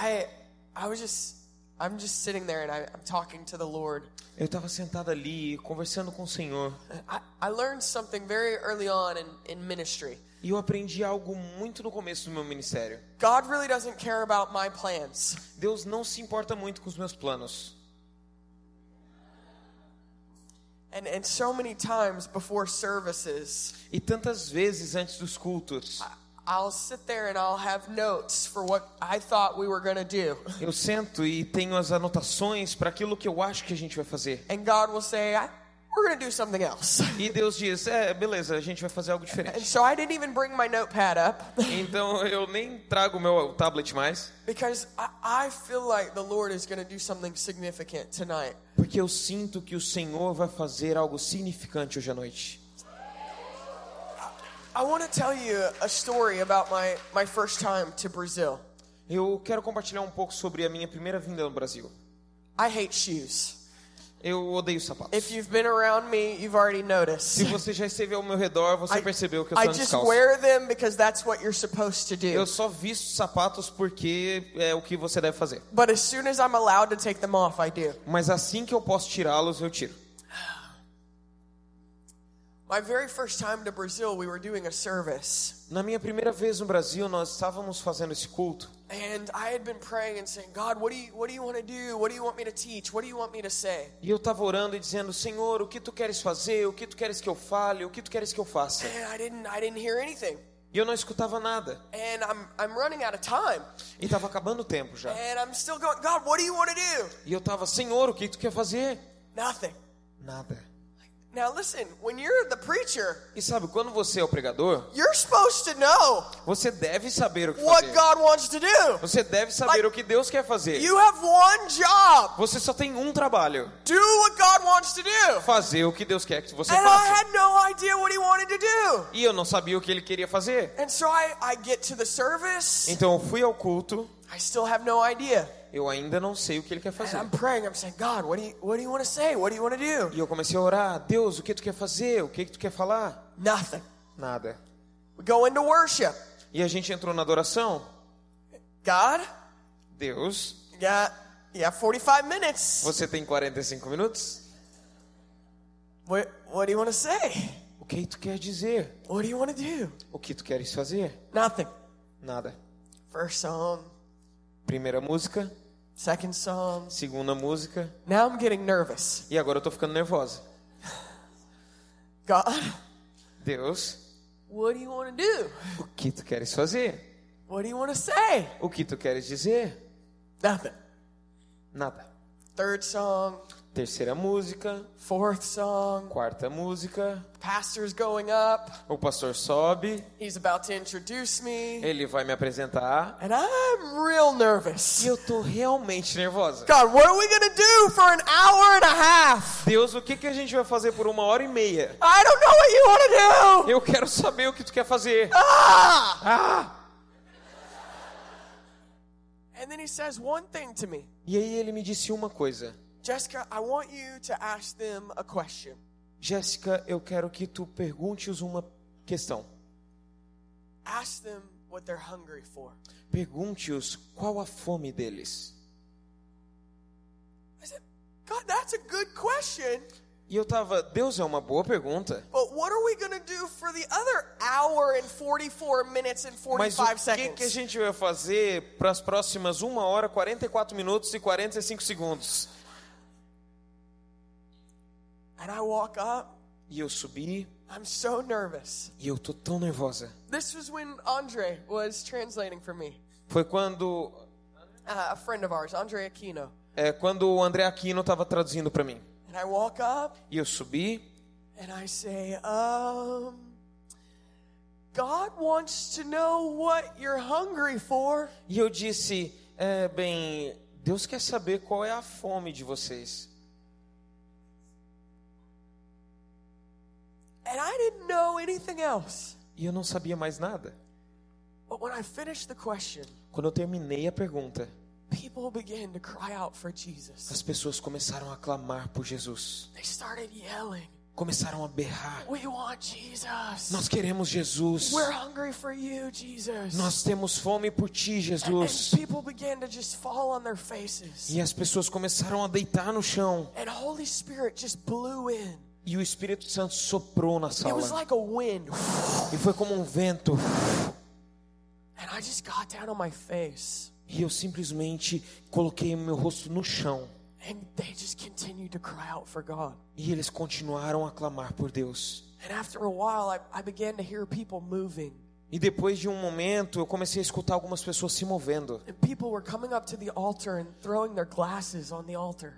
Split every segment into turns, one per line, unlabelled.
I I was just I'm just sitting there and I, I'm talking to the Lord.
Eu estava sentado ali, conversando com o Senhor.
I, I learned something very early on in, in ministry.
E eu aprendi algo muito no começo do meu ministério.
God really doesn't care about my plans.
Deus não se importa muito com os meus planos.
And and so many times before services,
E tantas vezes antes dos cultos,
I thought we were going to do.
eu sento e tenho as anotações para aquilo que eu acho que a gente vai fazer.
And God will say, "We're do something else."
E Deus diz: É, beleza, a gente vai fazer algo
And
diferente.
so I didn't even bring my notepad up
Então eu nem trago meu tablet mais,
because I, I feel like the Lord is do something significant tonight.
porque eu sinto que o Senhor vai fazer algo significante hoje à noite.
I want to tell you a story about my, my first time to Brazil.
Eu quero compartilhar um pouco sobre a minha primeira vinda no Brasil.
I hate shoes.
Eu odeio sapatos.
If you've been around me, you've already
Se
noticed.
você já esteve ao meu redor, você
I,
percebeu que eu
I
estou
just
descalço.
wear them because that's what you're supposed to do.
Eu só visto sapatos porque é o que você deve fazer.
But as soon as I'm allowed to take them off, I do.
Mas assim que eu posso tirá-los, eu tiro.
My very first time to Brazil, we were doing a service.
Na minha primeira vez no Brasil, nós estávamos fazendo esse culto.
And I had been praying and saying, God, what do you what do you want to do? What do you want me to teach? What do you want me to say?
E eu estava orando e dizendo: Senhor, o que tu queres fazer? O que tu queres que eu fale? O que tu queres que eu faça?
And I didn't I didn't hear anything.
E eu não escutava nada.
And I'm I'm running out of time.
E estava acabando o tempo já.
And I'm still going, God, what do you want to do?
E eu estava: Senhor, o que tu quer fazer?
Nothing.
Nada.
Now listen, when you're the preacher,
E sabe, quando você é o pregador,
you're supposed to know
você deve saber o que
what
fazer.
God wants to do.
Você deve saber o que Deus quer fazer.
You have one job.
Você só tem um trabalho:
Do what God wants to do.
fazer o que Deus quer que você
And I
faça.
had no idea what he wanted to do.
E eu não sabia o que ele queria fazer.
And so I, I get to the service.
Então eu fui ao culto,
I still have no idea.
Eu ainda não sei o que ele quer fazer.
I'm praying. I'm saying, God, what do you what do you want to say? What do you want to do?
E eu comecei a orar, Deus, o que tu quer fazer? O que tu quer falar?
Nothing.
Nada.
We go into worship.
E a gente entrou na adoração.
God,
Deus,
you have 45 minutes.
você tem 45 minutos?
What what do you want to say?
O que tu quer dizer?
What do you want to do?
O que tu queres fazer?
Nothing.
Nada.
First song,
Primeira música,
second song.
segunda música,
Now I'm getting nervous.
e agora eu tô ficando nervosa.
God,
Deus,
what do you want to do?
o que tu queres fazer?
What do you want to say?
O que tu queres dizer?
Nothing.
Nada.
Third song,
Terceira música,
fourth song.
quarta música,
Pastor's going up.
o pastor sobe,
He's about to introduce me.
ele vai me apresentar,
And I'm real nervous.
e eu tô realmente nervosa.
God, what are we going to do for an hour and a half?
Deus, o que, que a gente vai fazer por uma hora e meia?
I don't know what you want to do.
Eu quero saber o que tu quer fazer.
Ah!
Ah!
And then he says one thing to me
E aí ele me disse uma coisa.
Jessica, I want you to ask them a question.
Jéssica, eu quero que tu perguntes uma questão.
Ask them what they're hungry for.
Pergunte-os qual a fome deles.
I said, God, that's a good question.
E eu tava, Deus é uma boa pergunta.
But what are we going to do for the other hour and 44 minutes and
Mas
45
o que,
seconds?
que a gente vai fazer para as próximas 1 hora, 44 minutos e 45 segundos?
And I walk up.
E eu subi
I'm so nervous.
e eu tô tão nervosa.
This was when Andre was translating for me.
Foi quando
Uh, a friend of ours, Andre Aquino.
é, quando o André Aquino estava traduzindo para mim.
And I walk up
E eu subi
and I say, um, God wants to know what you're hungry for.
e eu disse, é, bem, Deus quer saber qual é a fome de vocês.
And I didn't know anything else.
E eu não sabia mais nada.
But when I finished the question,
Quando eu terminei a pergunta,
people began to cry out for Jesus.
as pessoas começaram a clamar por Jesus.
They started yelling.
começaram a berrar:
We want Jesus.
Nós queremos Jesus.
We're hungry for you, Jesus.
Nós temos fome por ti,
and,
Jesus.
and people began to just fall on their faces.
E as pessoas começaram a deitar no chão.
And Holy Spirit just blew in.
E o Espírito Santo soprou na
It was
sala.
like a wind.
E foi como um vento.
And I just got down on my face.
E eu simplesmente coloquei meu rosto no chão.
And they just continued to cry out for God.
E eles continuaram a clamar por Deus.
And after a while, I, I began to hear people moving.
E depois de um momento, eu comecei a escutar algumas pessoas se movendo.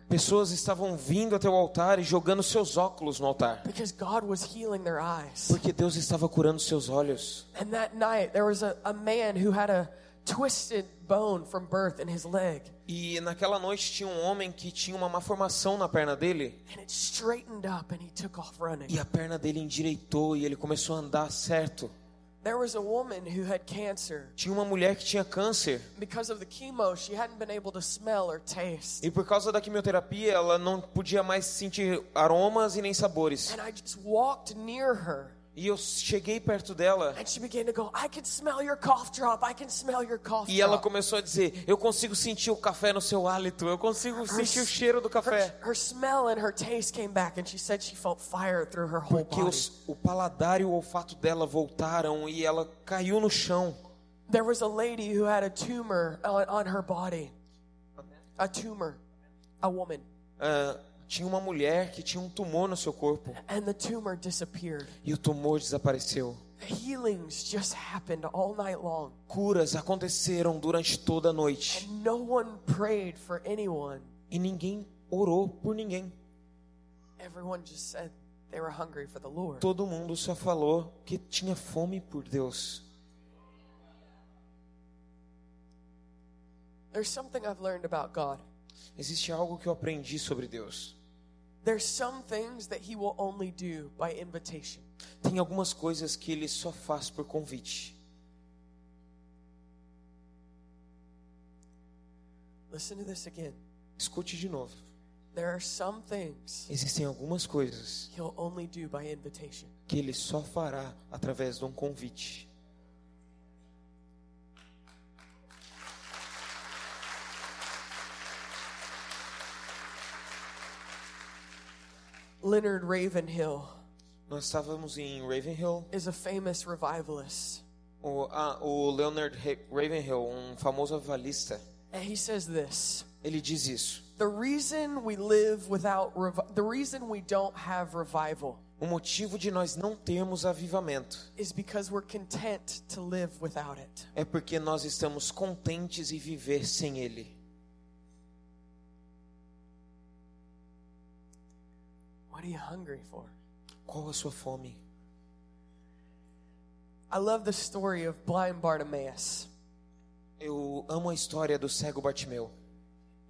Pessoas estavam vindo até o altar e jogando seus óculos no altar.
Because God was healing their eyes.
Porque Deus estava curando seus olhos.
And that night, there was a, a man who had a twisted bone from birth in his leg.
E naquela noite tinha um homem que tinha uma malformação na perna dele.
And it straightened up and he took off running.
E a perna dele endireitou e ele começou a andar certo.
There was a woman who had cancer.
Tinha uma mulher que tinha câncer.
Because of the chemo, she hadn't been able to smell or taste.
E por causa da quimioterapia, ela não podia mais sentir aromas e nem sabores.
And I just walked near her.
E eu cheguei perto dela
And she began to go, I can smell your cough drop. I can smell your cough
e ela começou a dizer: Eu consigo sentir o café no seu hálito, eu consigo sentir o cheiro do café.
Her, her smell and her taste came back, and she said she felt fire through her whole
Porque
body.
os, o paladar e o olfato dela voltaram e ela caiu no chão.
There was a lady who had a tumor on, on her body. A tumor. A woman.
Ah, tinha uma mulher que tinha um tumor no seu corpo
And the tumor disappeared.
e o tumor desapareceu.
Healings just happened all night long.
Curas aconteceram durante toda a noite
And no one prayed for anyone.
e ninguém orou por ninguém.
Everyone just said they were hungry for the Lord.
Todo mundo só falou que tinha fome por Deus.
There's something I've learned about God.
Existe algo que eu aprendi sobre Deus.
There's some things that He will only do by invitation.
Tem algumas coisas que ele só faz por convite.
Listen to this again.
Escute de novo.
There are some things
Existem algumas coisas
He'll only do by invitation.
que ele só fará através de um convite.
Leonard Ravenhill
Nós estávamos em Ravenhill.
is a famous revivalist.
O, ah, o Leonard Ra- Ravenhill, um famoso avalista,
And he says this
ele diz isso.
The reason we live without, the reason we don't have revival
O motivo de nós não termos avivamento
is because we're content to live without it.
é porque nós estamos contentes em viver sem ele.
What are you hungry for?
Qual a sua fome?
I love the story of blind Bartimaeus.
Eu amo a história do cego Bartimeu.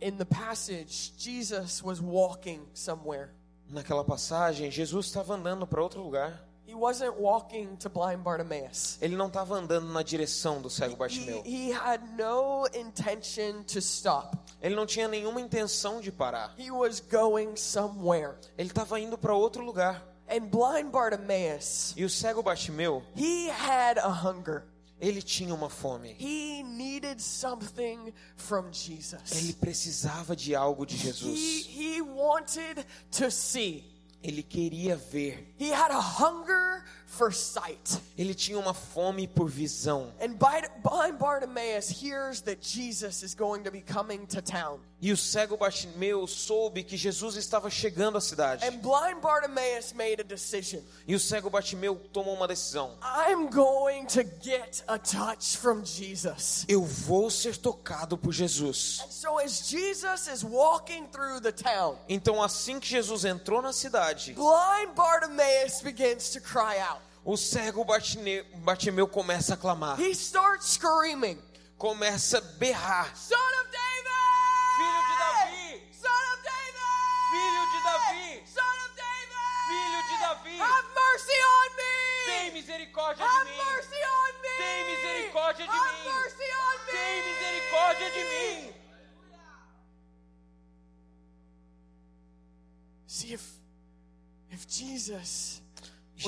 In the passage, Jesus was walking somewhere.
Naquela passagem, Jesus estava andando para outro lugar.
He wasn't walking to blind Bartimaeus.
Ele não estava andando na direção do cego
He,
Bartimeu.
he had no intention to stop.
Ele não tinha nenhuma intenção de parar.
He was going somewhere.
Ele estava indo para outro lugar.
And blind Bartimaeus,
E o cego Bartimeu,
he had a hunger.
ele tinha uma fome.
He needed something from
Ele
Jesus.
precisava de algo de
He,
Jesus.
he wanted to see.
Ele queria ver.
He had a hunger for sight.
Ele tinha uma fome por visão.
And blind Bartimaeus hears that Jesus is going to be coming to town.
E o cego Bartimeu soube que Jesus estava chegando à cidade.
And blind Bartimaeus made a decision.
E o cego Bartimeu tomou uma decisão.
I'm going to get a touch from Jesus.
Eu vou ser tocado por Jesus.
And so as Jesus is walking through the town,
Então, assim que Jesus entrou na cidade,
blind Bartimaeus begins to cry out.
O cego Bartimeu começa a clamar,
He starts screaming,
começa a berrar:
Son of David!
Filho de Davi!
Son of David!
Filho de Davi!
Son of David!
Filho de Davi!
Have mercy on me!
Tem misericórdia
Have
de mim!
mercy on me!
Tem misericórdia de
Have
mim!
mercy on me!
Tem misericórdia de mim!
See if If Jesus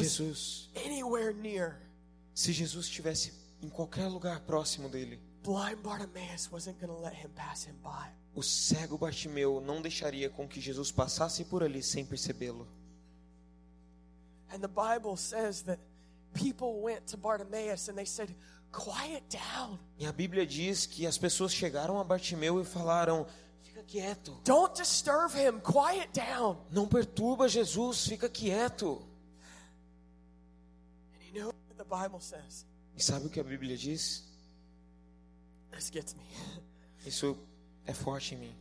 Jesus,
anywhere near,
se Jesus estivesse em qualquer lugar próximo dele,
blind Bartimaeus wasn't going to let him pass him by.
o cego Bartimeu não deixaria com que Jesus passasse por ali sem percebê-lo.
And the Bible says that people went to Bartimaeus and they said, Quiet down.
E a Bíblia diz que as pessoas chegaram a Bartimeu e falaram: Fica quieto,
Don't disturb him. Quiet down.
não perturba Jesus, fica quieto.
The Bible says?
E sabe o que a Bíblia diz?
This gets me.
Isso é forte em mim.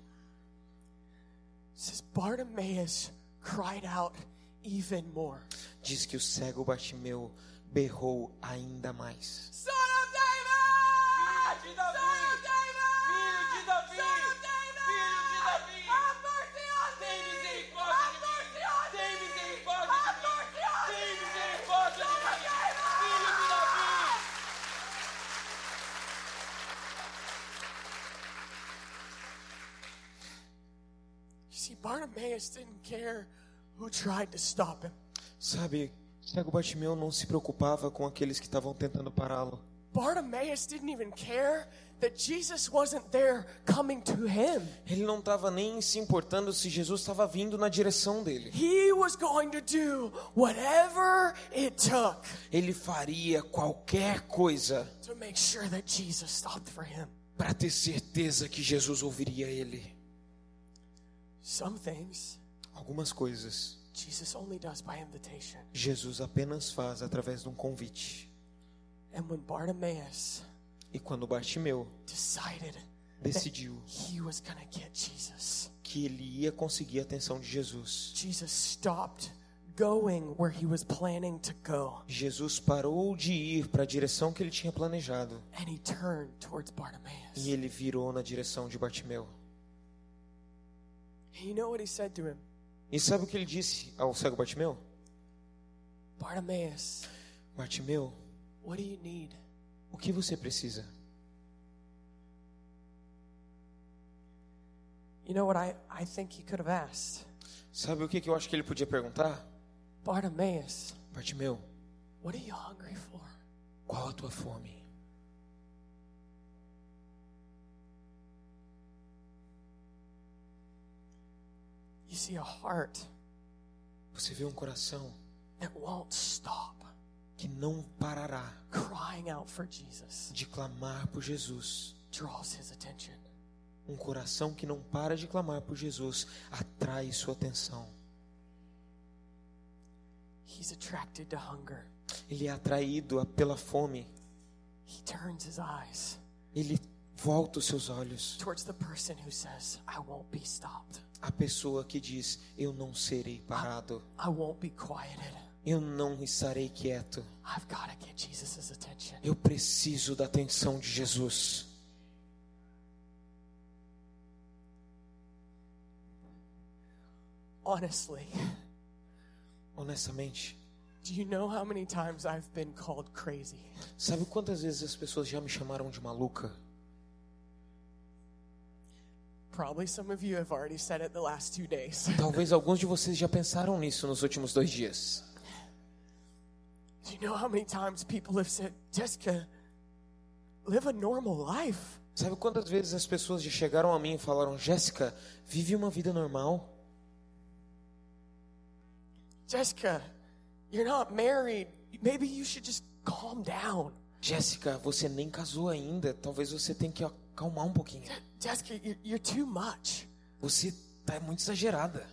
Says Bartimaeus cried out even more.
Diz que o cego Bartimeu berrou ainda mais.
Son of Bartimaeus didn't care who tried to stop him.
Sabe, cego Bartimeu não se preocupava com aqueles que estavam tentando pará-lo.
Bartimaeus didn't even care that Jesus wasn't there coming to him.
Ele não estava nem se importando se Jesus estava vindo na direção dele.
He was going to do whatever it took
Ele faria qualquer coisa
to make sure that Jesus stopped for him.
para ter certeza que Jesus ouviria ele.
Some things
Algumas coisas
Jesus only does by invitation.
Jesus apenas faz através de um convite.
And when Bartimaeus
E quando Bartimeu
decided
decidiu
he was to get Jesus,
que ele ia conseguir a atenção de Jesus,
Jesus stopped going where he was planning to go
Jesus parou de ir para a direção que ele tinha planejado
and he turned towards Bartimaeus.
e ele virou na direção de Bartimeu.
And you know what he said to him?
E sabe o que ele disse ao cego Bartimeu?
Bartimaeus,
Bartimeu,
what do you need?
o que você precisa?
You know what I, I think he could have asked?
Sabe o que que eu acho que ele podia perguntar?
Bartimaeus,
Bartimeu,
what are you hungry for?
qual a tua fome?
You see a heart
Você vê um coração
that won't stop
que não parará
crying out for Jesus
de clamar por Jesus.
draws his attention.
Um coração que não para de clamar por Jesus atrai sua atenção.
He's attracted to hunger.
Ele é atraído pela fome.
He turns his eyes
Ele volta os seus olhos
towards the person who says, I won't be stopped.
à pessoa que diz: Eu não serei parado.
I won't be quieted.
Eu não estarei quieto. Eu preciso da atenção de Jesus.
Honestly,
Honestamente,
do you know how many times I've been called crazy?
sabe quantas vezes as pessoas já me chamaram de maluca?
Probably some of you have already said it the last two days.
Talvez alguns de vocês já pensaram nisso nos últimos dois dias.
Do you know how many times people have said, Jessica, live a normal life?
Sabe quantas vezes as pessoas já chegaram a mim e falaram: Jéssica, vive uma vida normal?
Jessica, you're not married. Maybe you should just calm down.
Jéssica, você nem casou ainda. Talvez você tenha que acalmar um pouquinho.
Jessica, you're, you're too much.
Você tá muito exagerada.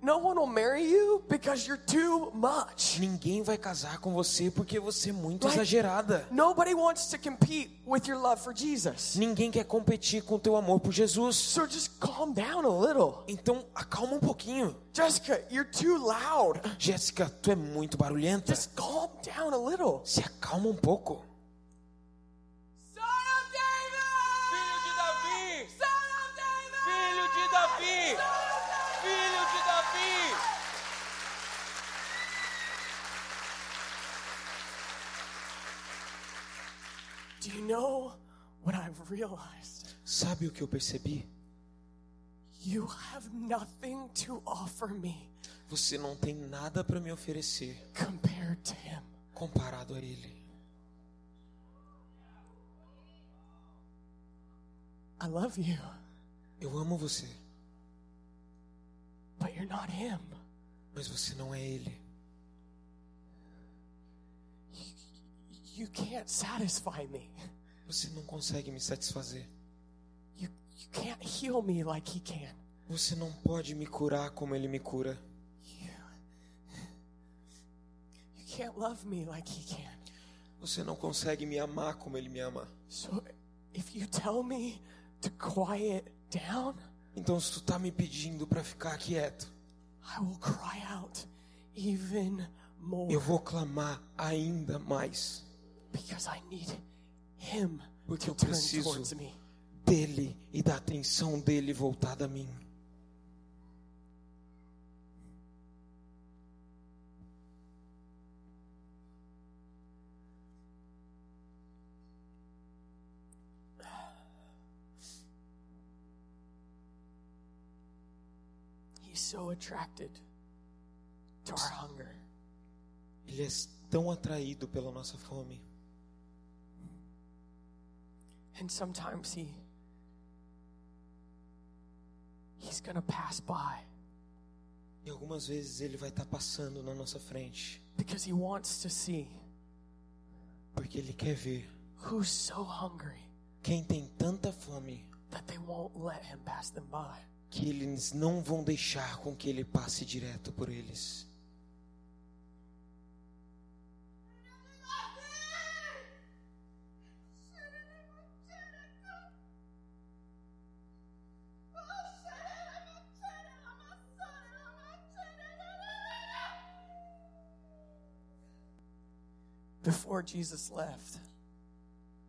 No one will marry you because you're too much.
Ninguém vai casar com você porque você é muito
Right.
exagerada.
Nobody wants to compete with your love for Jesus.
Ninguém quer competir com teu amor por Jesus.
So just calm down a little.
Então, acalma um pouquinho.
Jessica, you're too loud.
Jéssica, tu é muito barulhenta.
Just calm down a little.
Se acalma um pouco.
Do you know what I've realized?
Sabe o que eu percebi?
You have nothing to offer me
Você não tem nada para me oferecer
compared to Him.
comparado a Ele.
I love you,
Eu amo você,
but you're not Him.
mas você não é Ele.
You can't satisfy me.
Você não consegue me satisfazer.
You, you can't heal me like He can.
Você não pode me curar como Ele me cura.
You, you can't love me like He can.
Você não consegue me amar como Ele me ama.
So if you tell me to quiet down,
Então, se tu tá me pedindo para ficar quieto,
I will cry out even more
eu vou clamar ainda mais Porque eu
turn
preciso
towards me.
dele e da atenção dele voltada a mim.
He's so attracted to our hunger.
Ele é tão atraído pela nossa fome.
And sometimes he he's pass by
E algumas vezes ele vai estar passando na nossa frente,
because he wants to see
porque ele quer ver
who's so hungry
quem tem tanta fome
that they won't let him pass them by.
que eles não vão deixar com que ele passe direto por eles.
Before Jesus left,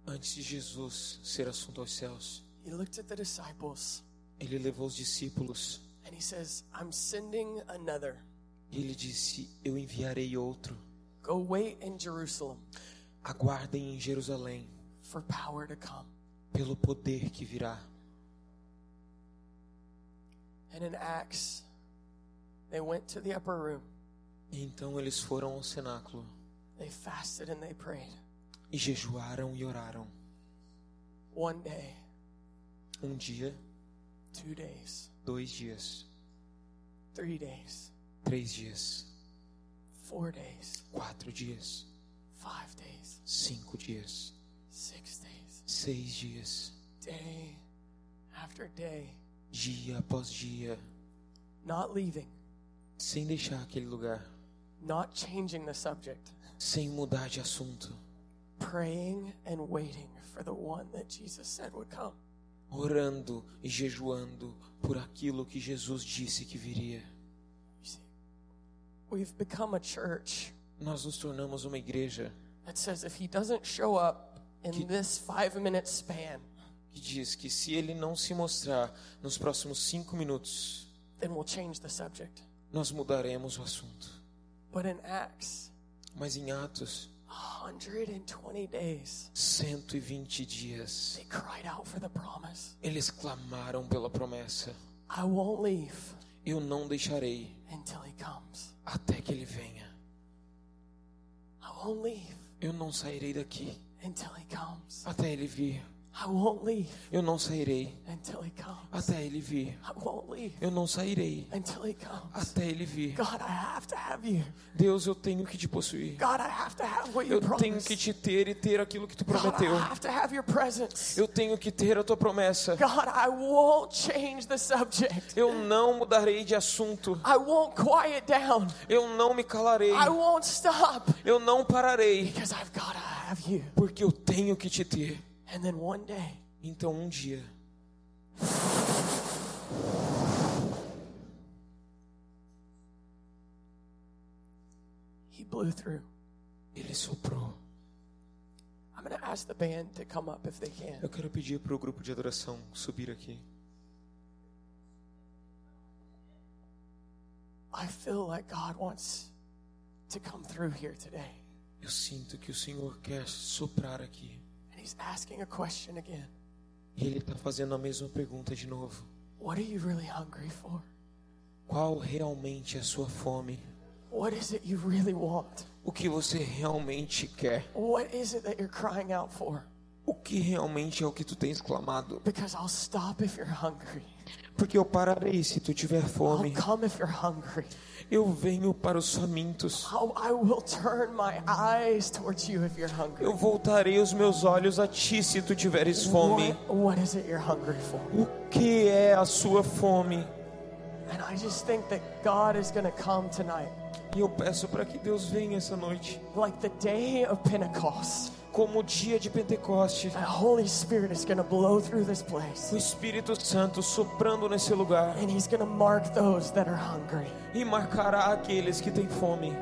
Antes de Jesus ser assunto aos céus,
he looked at the disciples
ele levou os discípulos
and he says, I'm sending another.
ele disse: Eu enviarei outro.
Go wait in Jerusalem
Aguardem em Jerusalém
for power to come.
pelo poder que virá.
And in Acts, they went to the upper room.
E então eles foram ao cenáculo
They fasted and they prayed.
e jejuaram e oraram.
One day,
Um dia,
two days,
dois dias,
three days,
três dias,
four days,
quatro dias,
five days,
cinco dias,
six days,
seis dias,
day after day,
dia após dia,
not leaving,
sem deixar aquele lugar,
not changing the subject,
sem mudar de assunto,
praying and waiting for the one that Jesus said would come.
orando e jejuando por aquilo que Jesus disse que viria.
See, we've become a church
Nós nos tornamos uma igreja
that says if he doesn't show up in this five minute span,
que diz que se ele não se mostrar nos próximos cinco minutos,
then we'll change the subject.
nós mudaremos o assunto.
But in Acts,
Mas em Atos,
120 days,
120 dias,
they cried out for the promise.
eles clamaram pela promessa:
I won't leave
Eu não deixarei até que ele venha.
I won't leave
Eu não sairei daqui
until he comes.
até ele vir.
I won't leave
Eu não sairei
until he comes.
até ele vir.
I won't leave
Eu não sairei
until he comes.
até ele vir.
God, I have to have you.
Deus, eu tenho que te possuir.
God, I have to have what you
Eu tenho que te ter e ter aquilo que tu
God,
prometeu.
I have to have your presence.
Eu tenho que ter a tua promessa.
God, I won't change the subject.
Eu não mudarei de assunto.
I won't quiet down.
Eu não me calarei.
I won't stop
Eu não pararei.
because I've got to have you.
Porque eu tenho que te ter.
And then one day,
Então um dia,
he blew through.
ele soprou.
I'm going to ask the band to come up if they can.
Eu quero pedir para o grupo de adoração subir aqui.
I feel like God wants to come through here today.
Eu sinto que o Senhor quer soprar aqui.
He's asking a question again.
E Ele está fazendo a mesma pergunta de novo.
What are you really hungry for?
Qual realmente é a sua fome?
What is it you really want?
O que você realmente quer?
What is it that you're crying out for?
O que realmente é o que tu tens clamado?
Because I'll stop if you're hungry.
Porque eu pararei se tu tiver
I'll
fome.
come if you're hungry.
Eu venho para os famintos.
I'll.
Eu voltarei os meus olhos a ti se tu tiveres fome.
What, what?
O que é a sua fome? E eu peço para que Deus venha essa noite,
like the day of Pentecost.
Como o dia de Pentecoste.
The Holy Spirit is going to blow through this place.
O Espírito Santo soprando nesse lugar
And He's going to mark those that are hungry.
e marcará aqueles que têm fome.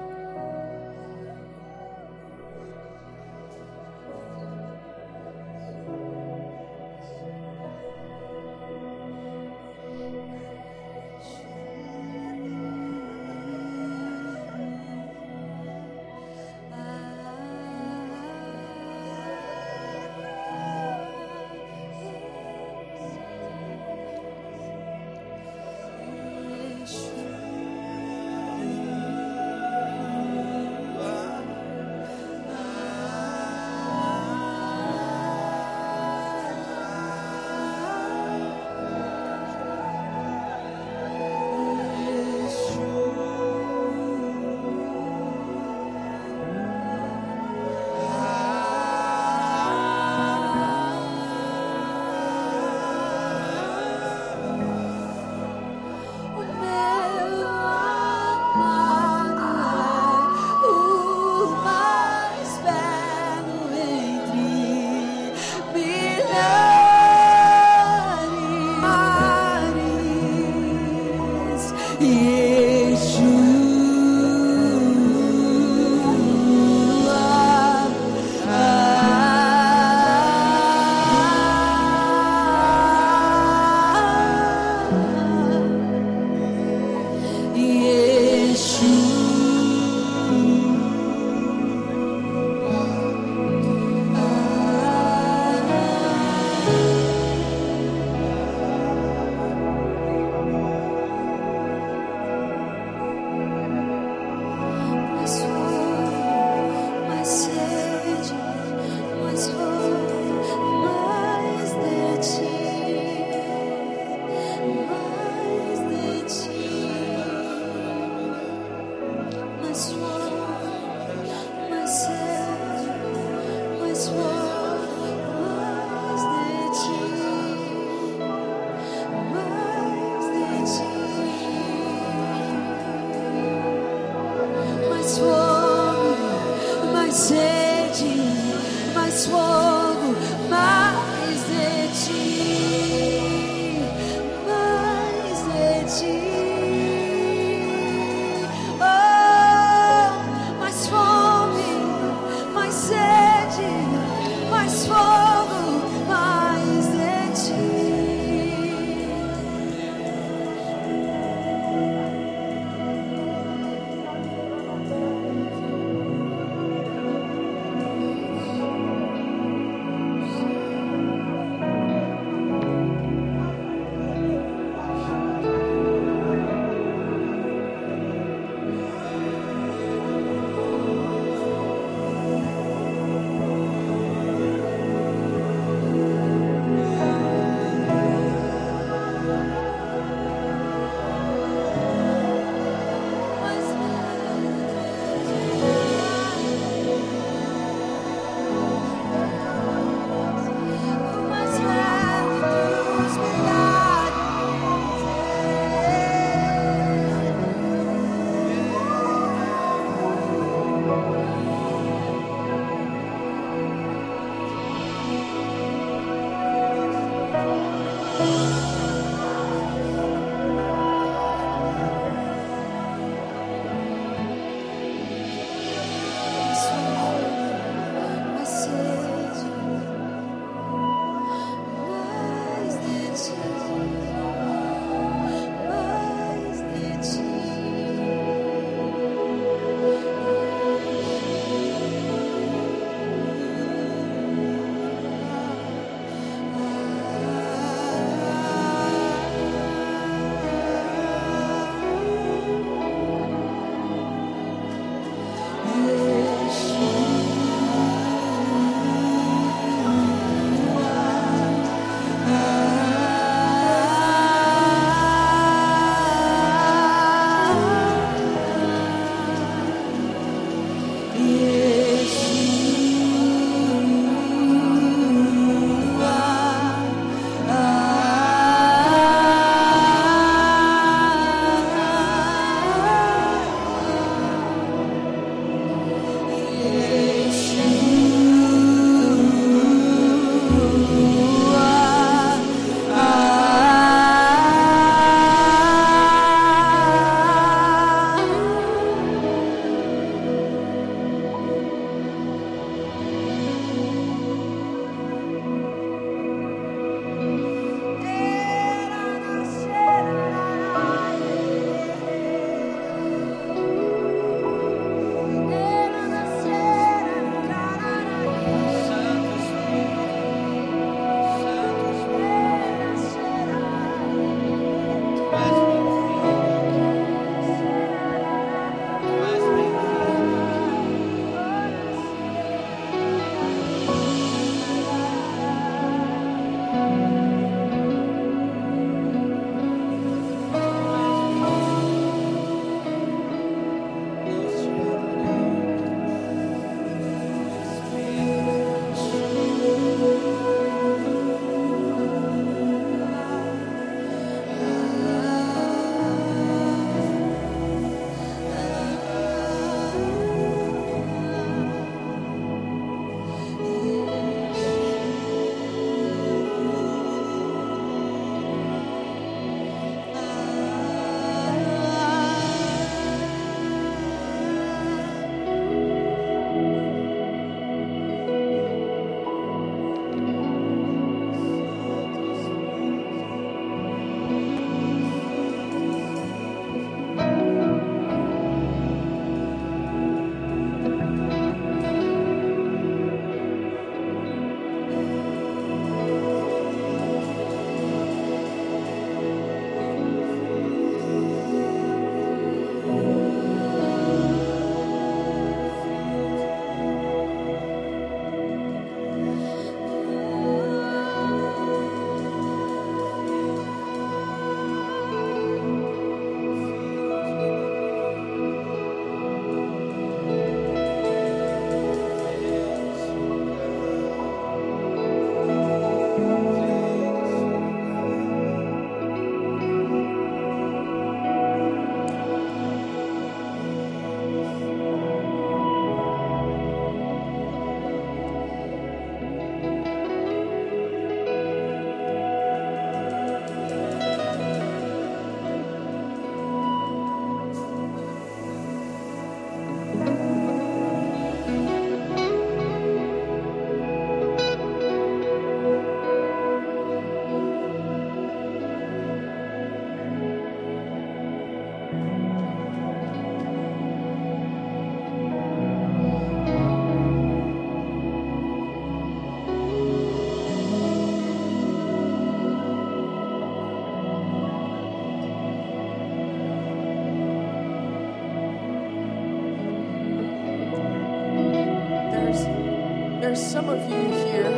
Some of you here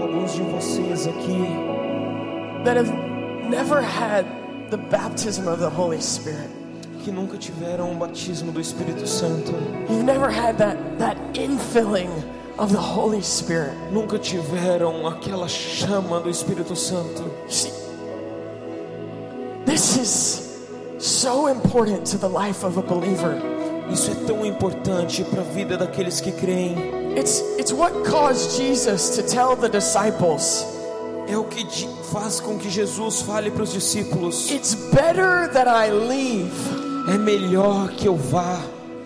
Alguns de vocês aqui
that have never had the baptism of the Holy Spirit.
que nunca tiveram o batismo do Espírito Santo,
You've never had that, that infilling of the Holy Spirit.
nunca tiveram aquela chama do Espírito Santo.
See, this is so important to the life of a believer.
Isso é tão importante para a vida daqueles que creem.
It's, it's what caused Jesus to tell the disciples,
É o que faz com que Jesus fale para os discípulos:
It's better that I leave
é melhor que eu vá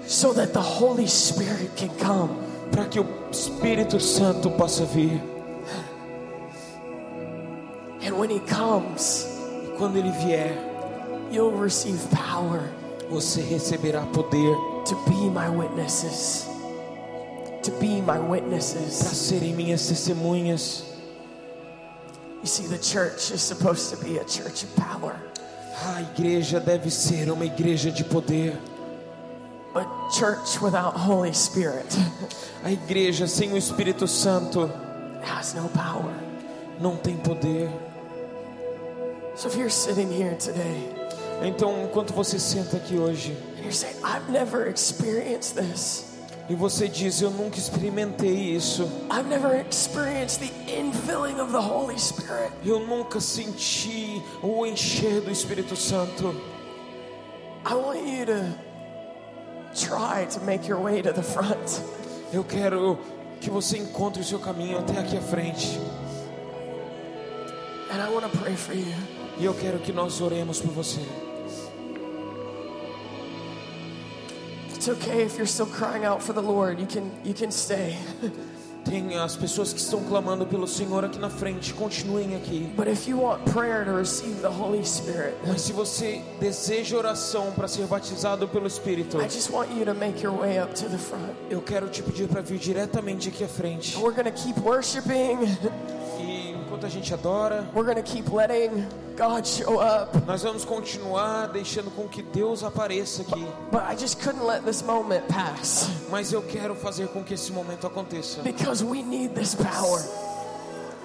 so that the Holy Spirit can come.
para que o Espírito Santo possa vir.
And when He comes,
E quando ele vier,
you'll receive power
você receberá poder
to be my witnesses. To be my
para
witnesses.
serem minhas testemunhas.
You see, the church is supposed to be a church of power,
A igreja deve ser uma igreja de poder.
but church without Holy Spirit
A igreja sem o Espírito Santo
has no power.
não tem poder.
So if you're sitting here today
Então, enquanto você senta aqui hoje
and you're saying, I've never experienced this,
e você diz: Eu nunca experimentei isso,
I've never experienced the infilling of the Holy Spirit,
eu nunca senti o encher do Espírito Santo.
I want you to try to make your way to the front.
Eu quero que você encontre o seu caminho até aqui à frente.
And I want to pray for you.
E eu quero que nós oremos por você.
It's okay if you're still crying out for the Lord. You can you can stay.
Tem as pessoas que estão clamando pelo Senhor aqui na frente, continuem aqui.
But if you want prayer to receive the Holy Spirit,
Mas se você deseja oração para ser batizado pelo Espírito,
I just want you to make your way up to the front.
eu quero te pedir para vir diretamente aqui à frente.
We're to keep worshiping.
Enquanto a gente adora,
We're to keep letting God show up.
nós vamos continuar deixando com que Deus apareça aqui.
But I just couldn't let this moment pass
Mas eu quero fazer com que esse momento aconteça,
because we need this power.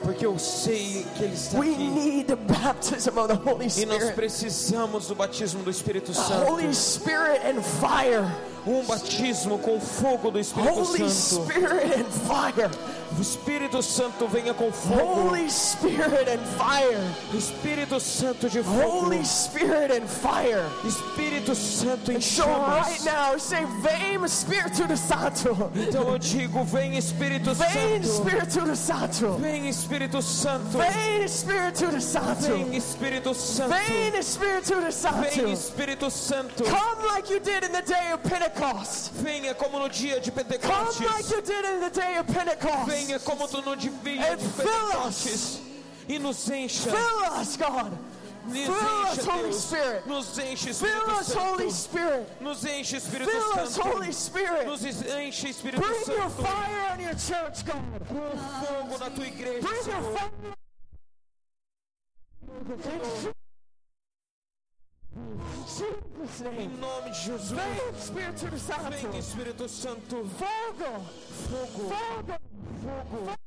porque eu sei que Ele está
We
aqui.
need the baptism of the Holy
E nós
Spirit.
precisamos do batismo do Espírito Santo.
Holy Spirit and fire.
Um batismo com fogo do Espírito
Holy
Santo.
Spirit and fire.
O Espírito Santo venha com fogo.
Holy Spirit and fire.
Espírito Santo de fogo.
Holy Spirit and fire.
Espírito Santo em
So right now, say, Vem Espírito Santo.
Então eu digo, vem Espírito
Vem
Santo.
Espírito Santo.
Vem Espírito Santo.
Vem Espírito Santo.
Vem Espírito Santo.
Vem Espírito
Vem
Santo.
Espírito Santo.
Come like you did in the day of Pentecost.
Venha como no dia de
Come like
Pentecostes.
you did in the day of Pentecost.
Venha como tu no dia
And
de
fill
Pentecostes. E nos encha.
Fill us, God.
Nos
Fill us,
encha,
Holy
Deus.
Spirit.
Nos enche,
Fill
Espírito
us, Holy
Santo.
Spirit.
Nos enche, Espírito
Fill us,
Santo.
Holy Spirit.
Nos enche, Espírito
Bring your
Santo.
fire on your church, God.
Com fogo na tua igreja,
Bring your
Senhor.
fire. Jesus'
Em
name.
nome de Jesus.
Vem, Espírito Santo.
Vem, Espírito Santo.
Fogo.
Fogo.
Fogo.
Fogo.